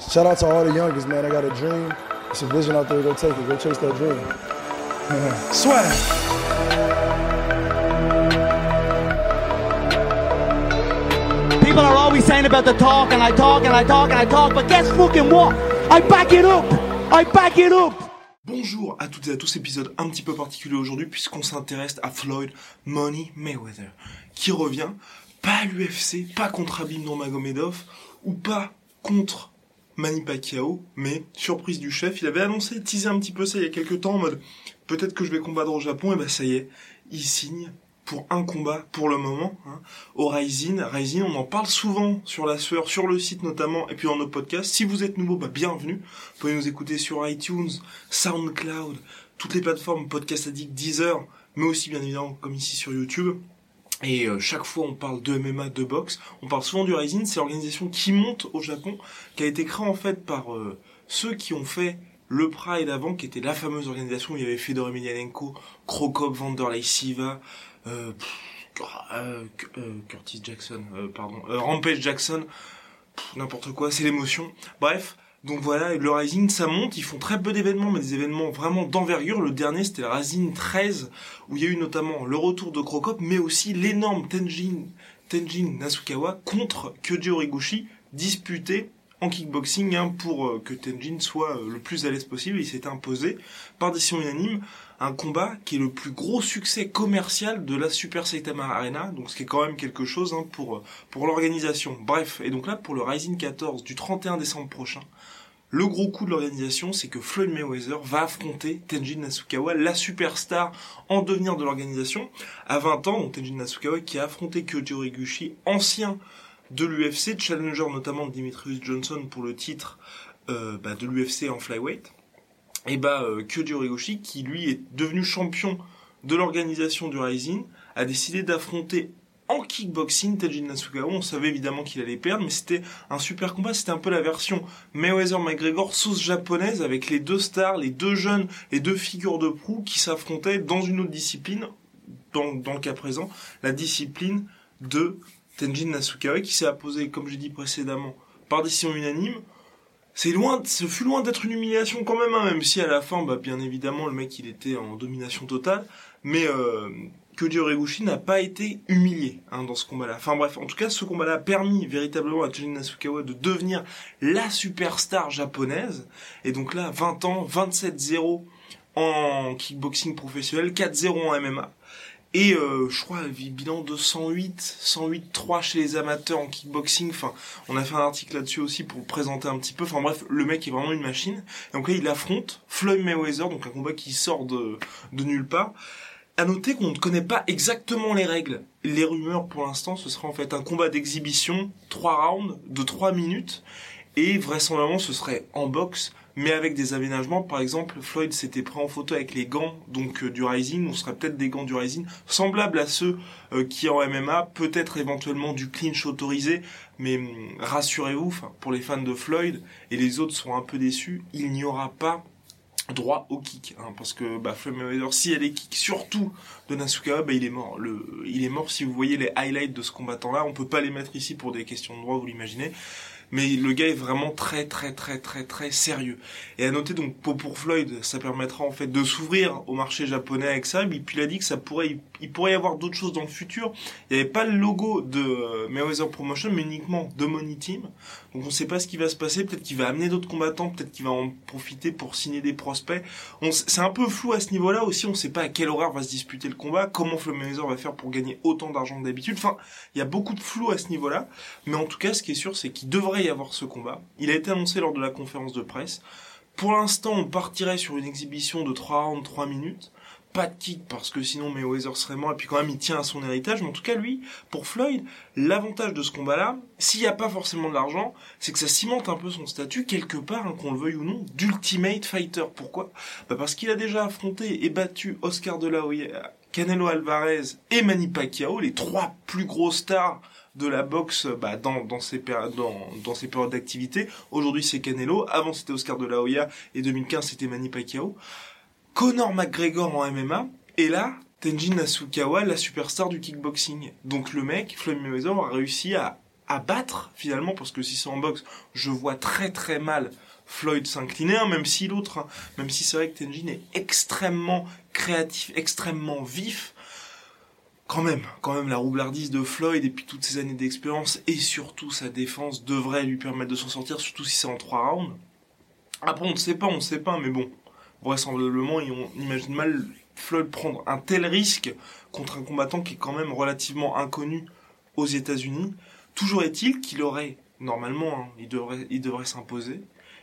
Shout out to all the youngest, man. I got a dream. It's a vision out there. Go take it. Go chase that dream. Swag. People are always saying about the talk, and I talk, and I talk, and I talk, but guess fucking what? I back it up! I back it up! Bonjour à toutes et à tous, épisode un petit peu particulier aujourd'hui puisqu'on s'intéresse à Floyd Money Mayweather qui revient pas à l'UFC, pas contre Abim Nurmagomedov ou pas contre Manny Pacquiao, mais surprise du chef, il avait annoncé, teasé un petit peu ça il y a quelques temps en mode peut-être que je vais combattre au Japon et bah ça y est, il signe pour un combat pour le moment hein, au Rising. Rising, on en parle souvent sur la sueur, sur le site notamment, et puis dans nos podcasts. Si vous êtes nouveau, bah bienvenue. Vous pouvez nous écouter sur iTunes, SoundCloud, toutes les plateformes Podcast Addict, Deezer, mais aussi bien évidemment comme ici sur YouTube. Et euh, chaque fois on parle de MMA, de boxe, on parle souvent du Rising, c'est l'organisation qui monte au Japon, qui a été créée en fait par euh, ceux qui ont fait le Pride avant, qui était la fameuse organisation où il y avait Fedor Emelianenko, Krokop, Vanderlei Siva, euh, pff, euh, euh, Curtis Jackson, euh, pardon, Rampage Jackson, n'importe quoi, c'est l'émotion. Bref, donc voilà, le Rising ça monte, ils font très peu d'événements, mais des événements vraiment d'envergure. Le dernier c'était le Rising 13, où il y a eu notamment le retour de Krokop, mais aussi l'énorme Tenjin, Tenjin Nasukawa contre Kyoji Horiguchi, disputé en kickboxing hein, pour euh, que Tenjin soit euh, le plus à l'aise possible. Il s'est imposé par décision unanime un combat qui est le plus gros succès commercial de la Super Saitama Arena, donc ce qui est quand même quelque chose hein, pour, euh, pour l'organisation. Bref, et donc là pour le Rising 14 du 31 décembre prochain, le gros coup de l'organisation, c'est que Floyd Mayweather va affronter Tenjin Nasukawa, la superstar en devenir de l'organisation. À 20 ans, donc Tenjin Nasukawa qui a affronté Kyoji ancien de l'UFC, challenger notamment de Dimitrius Johnson pour le titre euh, bah, de l'UFC en flyweight. Et bah euh, Kyoji Horiguchi, qui lui est devenu champion de l'organisation du Rising, a décidé d'affronter en kickboxing Tenjin Nasukawa. On savait évidemment qu'il allait perdre, mais c'était un super combat. C'était un peu la version Mayweather-McGregor sauce japonaise avec les deux stars, les deux jeunes, les deux figures de proue qui s'affrontaient dans une autre discipline. Dans le cas présent, la discipline de Tenjin Nasukawa qui s'est imposé, comme j'ai dit précédemment, par décision unanime. C'est loin, ce fut loin d'être une humiliation quand même, hein, même si à la fin, bah, bien évidemment, le mec il était en domination totale, mais euh, Kyoji n'a pas été humilié hein, dans ce combat-là. Enfin bref, en tout cas, ce combat-là a permis véritablement à Tenjin Nasukawa de devenir la superstar japonaise. Et donc là, 20 ans, 27-0 en kickboxing professionnel, 4-0 en MMA. Et euh, je crois bilan de 108, 108-3 chez les amateurs en kickboxing. Enfin, on a fait un article là-dessus aussi pour présenter un petit peu. Enfin bref, le mec est vraiment une machine. Et donc là, il affronte Floyd Mayweather, donc un combat qui sort de, de nulle part. À noter qu'on ne connaît pas exactement les règles. Les rumeurs pour l'instant, ce sera en fait un combat d'exhibition, 3 rounds de 3 minutes. Et vraisemblablement, ce serait en boxe mais avec des aménagements. Par exemple, Floyd s'était pris en photo avec les gants donc euh, du Rising. On serait peut-être des gants du Rising semblables à ceux euh, qui en MMA, peut-être éventuellement du clinch autorisé. Mais hum, rassurez-vous, pour les fans de Floyd et les autres sont un peu déçus, il n'y aura pas droit au kick hein, parce que bah, Floyd Mayweather si elle est kick surtout de Nasukawa bah, il est mort il est mort si vous voyez les highlights de ce combattant là on peut pas les mettre ici pour des questions de droit vous l'imaginez mais le gars est vraiment très très très très très sérieux. Et à noter donc pour, Floyd, ça permettra en fait de s'ouvrir au marché japonais avec ça. Et puis il a dit que ça pourrait, il pourrait y avoir d'autres choses dans le futur. Il n'y avait pas le logo de euh, Mayweather Promotion, mais uniquement de Money Team. Donc on ne sait pas ce qui va se passer. Peut-être qu'il va amener d'autres combattants, peut-être qu'il va en profiter pour signer des prospects. C'est un peu flou à ce niveau-là aussi. On ne sait pas à quel horaire va se disputer le combat, comment Floyd Mayweather va faire pour gagner autant d'argent que d'habitude. Enfin, il y a beaucoup de flou à ce niveau-là. Mais en tout cas, ce qui est sûr, c'est qu'il devrait avoir ce combat. Il a été annoncé lors de la conférence de presse. Pour l'instant, on partirait sur une exhibition de 3 rounds, 3 minutes. pas de kick parce que sinon Mayweather serait mort et puis quand même il tient à son héritage mais en tout cas lui pour Floyd l'avantage de ce combat là s'il n'y a pas forcément de l'argent c'est que ça cimente un peu son statut quelque part hein, qu'on le veuille ou non d'ultimate fighter pourquoi? Bah parce qu'il a déjà affronté et battu Oscar de la Hoya Canelo Alvarez et Manny Pacquiao les trois plus grosses stars de la boxe bah, dans, dans, ces dans, dans ces périodes d'activité. Aujourd'hui, c'est Canelo. Avant, c'était Oscar de la Hoya. Et 2015, c'était Manny Pacquiao. Conor McGregor en MMA. Et là, Tenjin Nasukawa, la superstar du kickboxing. Donc le mec, Floyd Mayweather, a réussi à, à battre finalement, parce que si c'est en boxe, je vois très très mal Floyd s'incliner, hein, même si l'autre, hein, même si c'est vrai que Tenjin est extrêmement créatif, extrêmement vif, quand même, quand même la roublardise de Floyd et puis toutes ces années d'expérience et surtout sa défense devrait lui permettre de s'en sortir, surtout si c'est en trois rounds. Après, on ne sait pas, on ne sait pas, mais bon, vraisemblablement, on imagine mal Floyd prendre un tel risque contre un combattant qui est quand même relativement inconnu aux États-Unis. Toujours est-il qu'il aurait, normalement, hein, il devrait, il devrait s'imposer,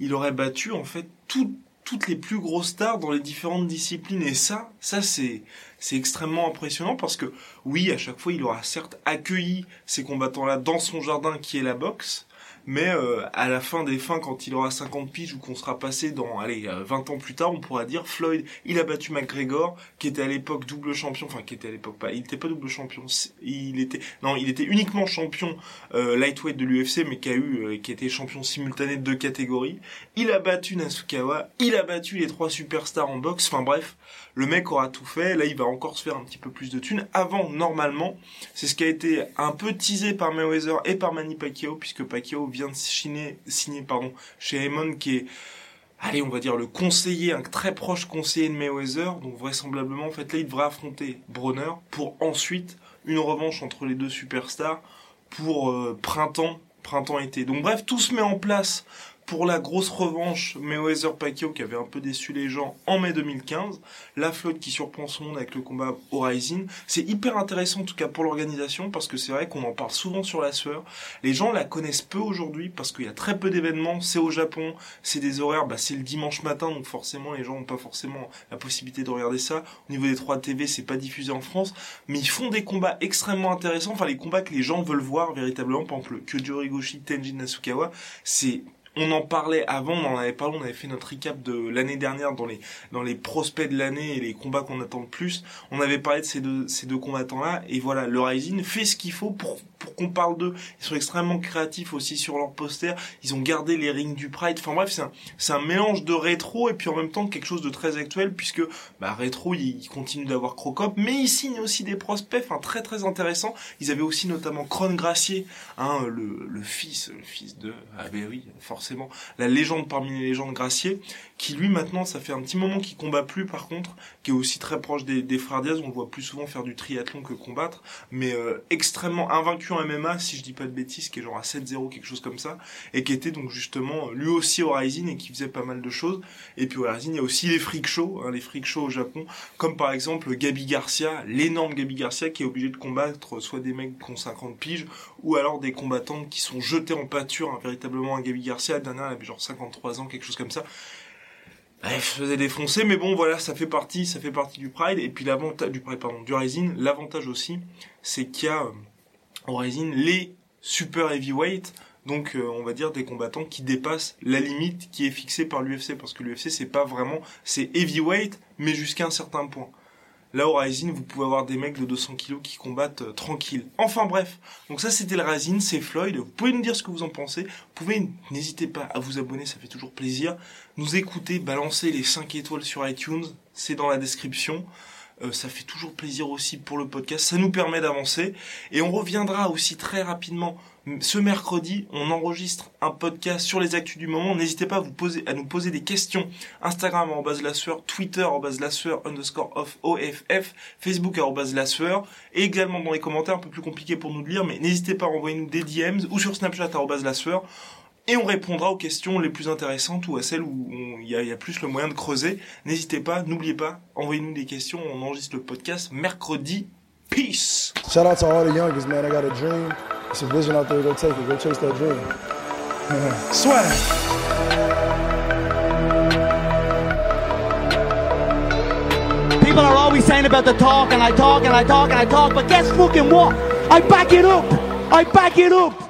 il aurait battu en fait toutes les plus grosses stars dans les différentes disciplines. Et ça, ça c'est, c'est extrêmement impressionnant parce que oui, à chaque fois, il aura certes accueilli ces combattants-là dans son jardin qui est la boxe, mais euh, à la fin des fins, quand il aura 50 piges ou qu'on sera passé dans, allez, 20 ans plus tard, on pourra dire Floyd, il a battu McGregor, qui était à l'époque double champion, enfin qui était à l'époque pas, il était pas double champion, il était, non, il était uniquement champion euh, lightweight de l'UFC, mais qui a eu, euh, qui était champion simultané de deux catégories. Il a battu Nasukawa, il a battu les trois superstars en boxe, enfin bref, le mec aura tout fait, là il va encore se faire un petit peu plus de thunes. Avant, normalement, c'est ce qui a été un peu teasé par Mayweather et par Manny Pacquiao, puisque Pacquiao vient de signer, chez Heyman qui est allez, on va dire le conseiller, un très proche conseiller de Mayweather, donc vraisemblablement, en fait, là, il devrait affronter Bronner pour ensuite une revanche entre les deux superstars pour euh, printemps, printemps-été. Donc bref, tout se met en place pour la grosse revanche Mayweather-Pacquiao qui avait un peu déçu les gens en mai 2015, la flotte qui surprend son monde avec le combat Horizon, c'est hyper intéressant en tout cas pour l'organisation parce que c'est vrai qu'on en parle souvent sur la sueur. Les gens la connaissent peu aujourd'hui parce qu'il y a très peu d'événements, c'est au Japon, c'est des horaires, bah c'est le dimanche matin donc forcément les gens n'ont pas forcément la possibilité de regarder ça. Au niveau des 3 TV, c'est pas diffusé en France, mais ils font des combats extrêmement intéressants, enfin les combats que les gens veulent voir véritablement, par exemple le Kyoji Rigoshi Tenjin Nasukawa, c'est on en parlait avant, on en avait parlé, on avait fait notre recap de l'année dernière dans les dans les prospects de l'année et les combats qu'on attend le plus. On avait parlé de ces deux ces deux combattants là et voilà, le Rising fait ce qu'il faut pour qu'on parle d'eux. Ils sont extrêmement créatifs aussi sur leur poster. Ils ont gardé les rings du Pride. Enfin bref, c'est un, mélange de rétro et puis en même temps quelque chose de très actuel puisque bah, rétro, ils, continuent d'avoir Crocop, mais ils signent aussi des prospects, enfin très très intéressants. Ils avaient aussi notamment Cron Gracier, hein, le, fils, le fils de, ah ben oui, forcément, la légende parmi les légendes Gracier, qui lui maintenant, ça fait un petit moment qu'il combat plus par contre, qui est aussi très proche des, des frères Diaz. On le voit plus souvent faire du triathlon que combattre, mais euh, extrêmement invaincu MMA, si je dis pas de bêtises, qui est genre à 7-0, quelque chose comme ça, et qui était donc justement lui aussi au Rising et qui faisait pas mal de choses. Et puis au Rising, il y a aussi les freak shows, hein, les freak shows au Japon, comme par exemple Gabi Garcia, l'énorme Gabi Garcia qui est obligé de combattre soit des mecs qui ont 50 piges, ou alors des combattants qui sont jetés en pâture, hein, véritablement à Gabi Garcia, elle avait genre 53 ans, quelque chose comme ça. Bref, je faisais défoncer, mais bon, voilà, ça fait partie, ça fait partie du Pride. Et puis l'avantage du Pride, pardon, du Rising, l'avantage aussi, c'est qu'il y a euh, au les super heavyweight, donc euh, on va dire des combattants qui dépassent la limite qui est fixée par l'UFC, parce que l'UFC c'est pas vraiment, c'est heavyweight, mais jusqu'à un certain point. Là au Rising, vous pouvez avoir des mecs de 200 kilos qui combattent euh, tranquille. Enfin bref, donc ça c'était le Rising, c'est Floyd. Vous pouvez nous dire ce que vous en pensez. Vous pouvez, n'hésitez pas à vous abonner, ça fait toujours plaisir. Nous écouter, balancer les 5 étoiles sur iTunes, c'est dans la description. Euh, ça fait toujours plaisir aussi pour le podcast. Ça nous permet d'avancer. Et on reviendra aussi très rapidement. Ce mercredi, on enregistre un podcast sur les actus du moment. N'hésitez pas à, vous poser, à nous poser des questions. Instagram en base la sueur, Twitter en base la sueur underscore off OFF, Facebook en base la sueur. Et également dans les commentaires, un peu plus compliqué pour nous de lire, mais n'hésitez pas à envoyer nous des DMs ou sur Snapchat en base la sueur et on répondra aux questions les plus intéressantes ou à celles où il y, a plus le moyen de creuser. N'hésitez pas, n'oubliez pas, envoyez-nous des questions, on enregistre le podcast mercredi. Peace! Shout out to all the youngest, man. I got a dream. It's a vision out there. Go take it. Go chase that dream. Swag! People are always saying about the talk, and I talk, and I talk, and I talk, but guess fucking what? I back it up! I back it up!